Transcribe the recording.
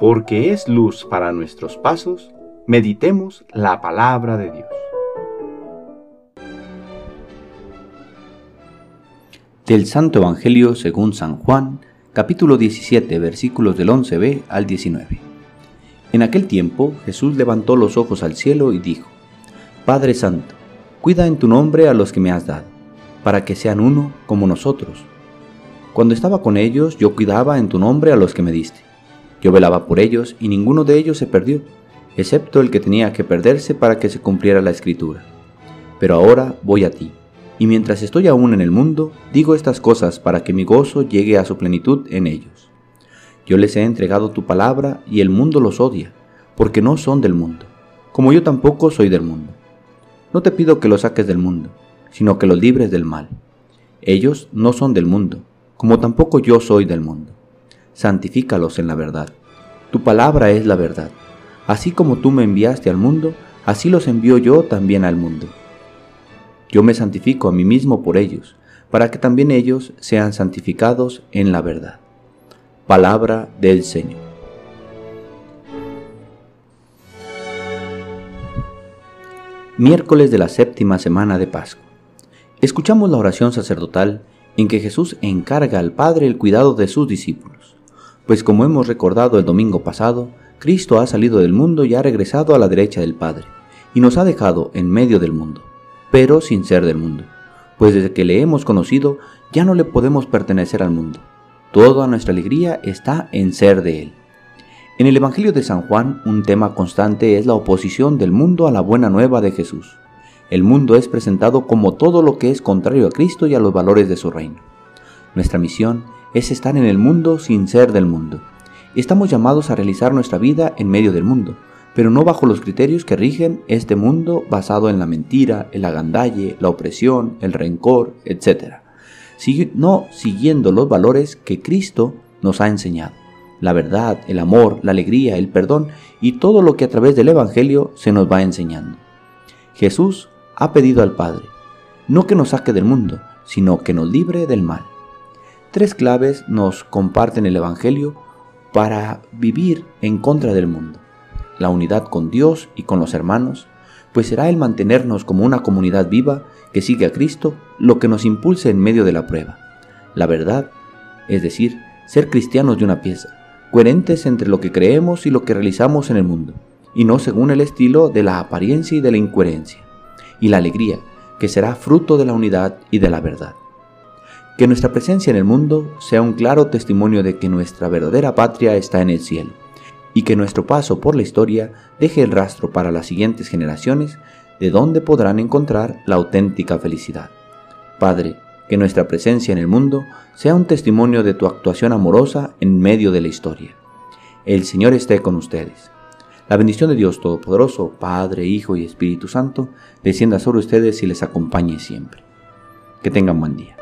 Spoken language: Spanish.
porque es luz para nuestros pasos, meditemos la palabra de Dios. Del Santo Evangelio según San Juan, capítulo 17, versículos del 11b al 19. En aquel tiempo Jesús levantó los ojos al cielo y dijo, Padre Santo, cuida en tu nombre a los que me has dado, para que sean uno como nosotros. Cuando estaba con ellos, yo cuidaba en tu nombre a los que me diste. Yo velaba por ellos y ninguno de ellos se perdió, excepto el que tenía que perderse para que se cumpliera la escritura. Pero ahora voy a ti y mientras estoy aún en el mundo, digo estas cosas para que mi gozo llegue a su plenitud en ellos. Yo les he entregado tu palabra y el mundo los odia, porque no son del mundo, como yo tampoco soy del mundo. No te pido que los saques del mundo, sino que los libres del mal. Ellos no son del mundo, como tampoco yo soy del mundo. Santifícalos en la verdad. Tu palabra es la verdad. Así como tú me enviaste al mundo, así los envío yo también al mundo. Yo me santifico a mí mismo por ellos, para que también ellos sean santificados en la verdad. Palabra del Señor. Miércoles de la séptima semana de Pascua. Escuchamos la oración sacerdotal en que Jesús encarga al Padre el cuidado de sus discípulos, pues como hemos recordado el domingo pasado, Cristo ha salido del mundo y ha regresado a la derecha del Padre, y nos ha dejado en medio del mundo pero sin ser del mundo, pues desde que le hemos conocido ya no le podemos pertenecer al mundo. Toda nuestra alegría está en ser de Él. En el Evangelio de San Juan, un tema constante es la oposición del mundo a la buena nueva de Jesús. El mundo es presentado como todo lo que es contrario a Cristo y a los valores de su reino. Nuestra misión es estar en el mundo sin ser del mundo. Estamos llamados a realizar nuestra vida en medio del mundo, pero no bajo los criterios que rigen este mundo basado en la mentira, el agandalle, la opresión, el rencor, etc. No siguiendo los valores que Cristo nos ha enseñado, la verdad, el amor, la alegría, el perdón y todo lo que a través del Evangelio se nos va enseñando. Jesús ha pedido al Padre, no que nos saque del mundo, sino que nos libre del mal. Tres claves nos comparten el Evangelio para vivir en contra del mundo la unidad con Dios y con los hermanos, pues será el mantenernos como una comunidad viva que sigue a Cristo lo que nos impulse en medio de la prueba. La verdad, es decir, ser cristianos de una pieza, coherentes entre lo que creemos y lo que realizamos en el mundo, y no según el estilo de la apariencia y de la incoherencia, y la alegría, que será fruto de la unidad y de la verdad. Que nuestra presencia en el mundo sea un claro testimonio de que nuestra verdadera patria está en el cielo y que nuestro paso por la historia deje el rastro para las siguientes generaciones de donde podrán encontrar la auténtica felicidad. Padre, que nuestra presencia en el mundo sea un testimonio de tu actuación amorosa en medio de la historia. El Señor esté con ustedes. La bendición de Dios Todopoderoso, Padre, Hijo y Espíritu Santo, descienda sobre ustedes y les acompañe siempre. Que tengan buen día.